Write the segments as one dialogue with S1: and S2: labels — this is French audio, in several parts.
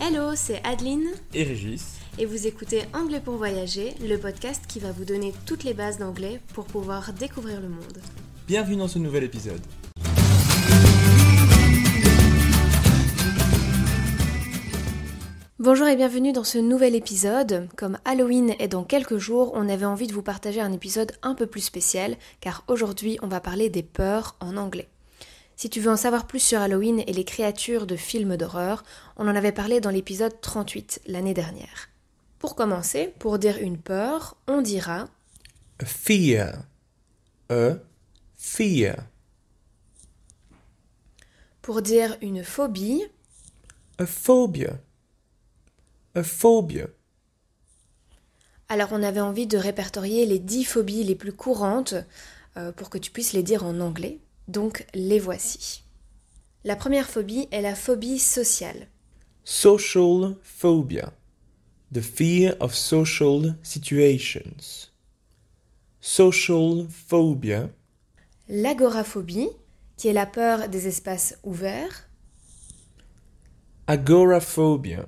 S1: Hello, c'est Adeline
S2: et Régis.
S1: et vous écoutez Anglais pour voyager, le podcast qui va vous donner toutes les bases d'anglais pour pouvoir découvrir le monde.
S2: Bienvenue dans ce nouvel épisode.
S1: Bonjour et bienvenue dans ce nouvel épisode. Comme Halloween est dans quelques jours, on avait envie de vous partager un épisode un peu plus spécial car aujourd'hui on va parler des peurs en anglais. Si tu veux en savoir plus sur Halloween et les créatures de films d'horreur, on en avait parlé dans l'épisode 38 l'année dernière. Pour commencer, pour dire une peur, on dira
S2: A fear. A fear.
S1: pour dire une phobie,
S2: A phobia. A phobia.
S1: alors on avait envie de répertorier les 10 phobies les plus courantes euh, pour que tu puisses les dire en anglais. Donc les voici. La première phobie est la phobie sociale.
S2: Social phobia. The fear of social situations. Social phobia.
S1: L'agoraphobie, qui est la peur des espaces ouverts.
S2: Agoraphobia.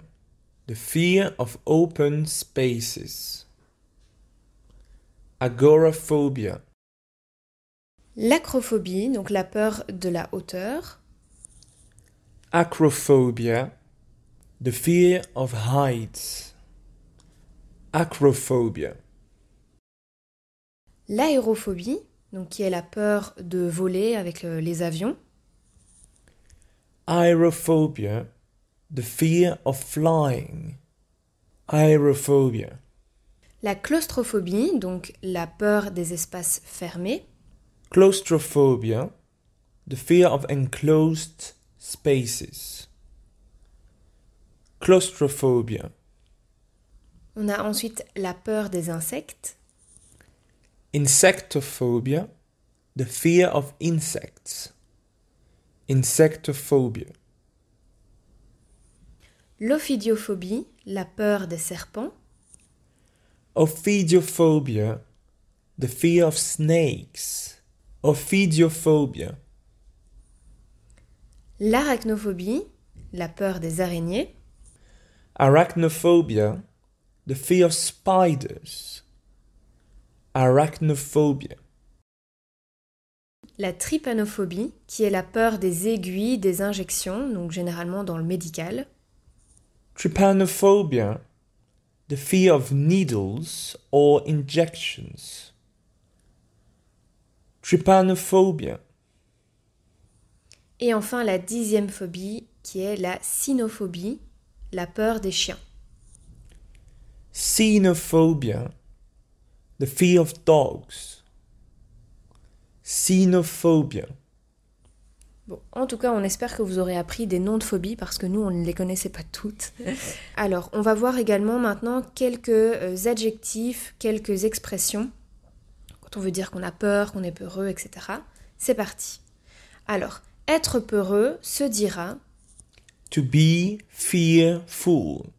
S2: The fear of open spaces. Agoraphobia.
S1: L'acrophobie, donc la peur de la hauteur.
S2: Acrophobia. The fear of heights. Acrophobia.
S1: L'aérophobie, donc qui est la peur de voler avec euh, les avions.
S2: Aerophobia. The fear of flying. Aerophobia.
S1: La claustrophobie, donc la peur des espaces fermés.
S2: Claustrophobia. The fear of enclosed spaces. Claustrophobia.
S1: On a ensuite la peur des insectes.
S2: Insectophobia. The fear of insects. Insectophobia.
S1: L'ophidiophobie, la peur des serpents.
S2: Ophidiophobia. The fear of snakes. Ophidiophobia.
S1: L'arachnophobie, la peur des araignées.
S2: Arachnophobia. The fear of spiders. Arachnophobia.
S1: La trypanophobie, qui est la peur des aiguilles, des injections, donc généralement dans le médical.
S2: Trypanophobia. The fear of needles or injections. Trypanophobia.
S1: Et enfin la dixième phobie, qui est la cynophobie, la peur des chiens.
S2: Xenophobia. The fear of dogs. Xenophobia.
S1: Bon, en tout cas, on espère que vous aurez appris des noms de phobies parce que nous, on ne les connaissait pas toutes. Alors, on va voir également maintenant quelques euh, adjectifs, quelques expressions quand on veut dire qu'on a peur, qu'on est peureux, etc. C'est parti. Alors, être peureux se dira
S2: To be fearful.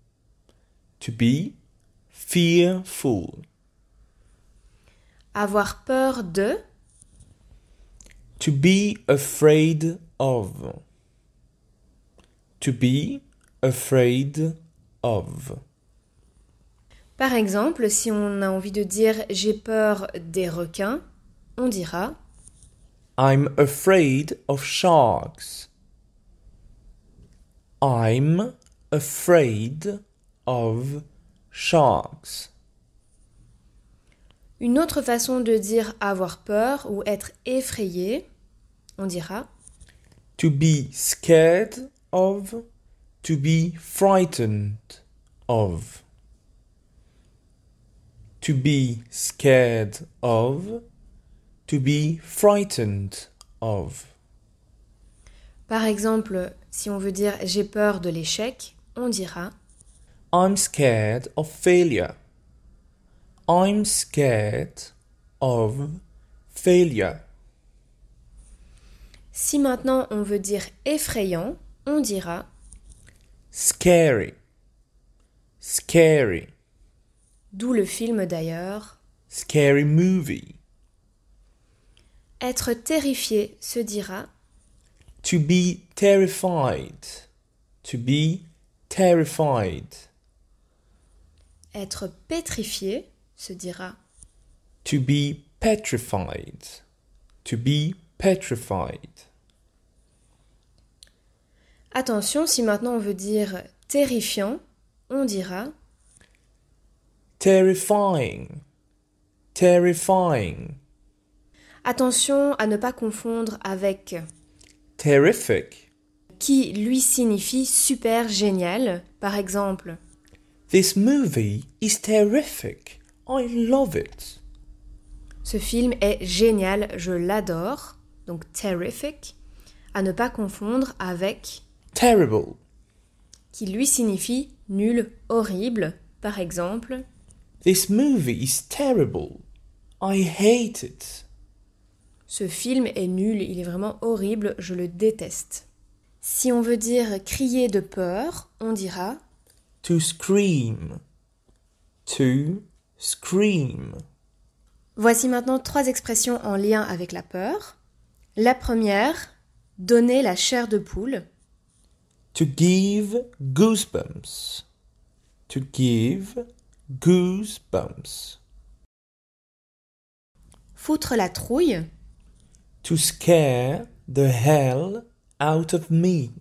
S2: To be fearful.
S1: avoir peur de,
S2: To be afraid of. To be afraid of.
S1: Par exemple, si on a envie de dire j'ai peur des requins, on dira
S2: I'm afraid of sharks. I'm afraid of sharks.
S1: Une autre façon de dire avoir peur ou être effrayé, on dira
S2: To be scared of. To be frightened of. To be scared of. To be frightened of.
S1: Par exemple, si on veut dire j'ai peur de l'échec, on dira
S2: I'm scared of failure. I'm scared of failure.
S1: Si maintenant on veut dire effrayant, on dira
S2: Scary. Scary.
S1: D'où le film d'ailleurs.
S2: Scary movie.
S1: Être terrifié se dira
S2: To be terrified. To be terrified.
S1: Être pétrifié se dira
S2: To be petrified. To be petrified.
S1: Attention, si maintenant on veut dire terrifiant, on dira
S2: Terrifying. Terrifying.
S1: Attention à ne pas confondre avec
S2: Terrific.
S1: qui lui signifie super génial. Par exemple,
S2: This movie is terrific. I love it.
S1: ce film est génial, je l'adore. Donc terrific. À ne pas confondre avec
S2: Terrible.
S1: qui lui signifie nul, horrible. Par exemple,
S2: This movie is terrible. I hate it.
S1: ce film est nul, il est vraiment horrible, je le déteste. Si on veut dire crier de peur, on dira
S2: To scream. To scream.
S1: Voici maintenant trois expressions en lien avec la peur. La première, donner la chair de poule.
S2: To give goosebumps. To give goosebumps.
S1: Foutre la trouille.
S2: To scare the hell out of me.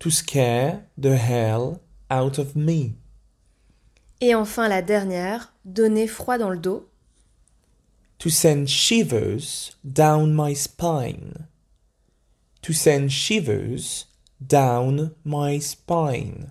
S2: To scare the hell out of me.
S1: Et enfin la dernière, donner froid dans le dos.
S2: To send shivers down my spine. To send shivers down my spine.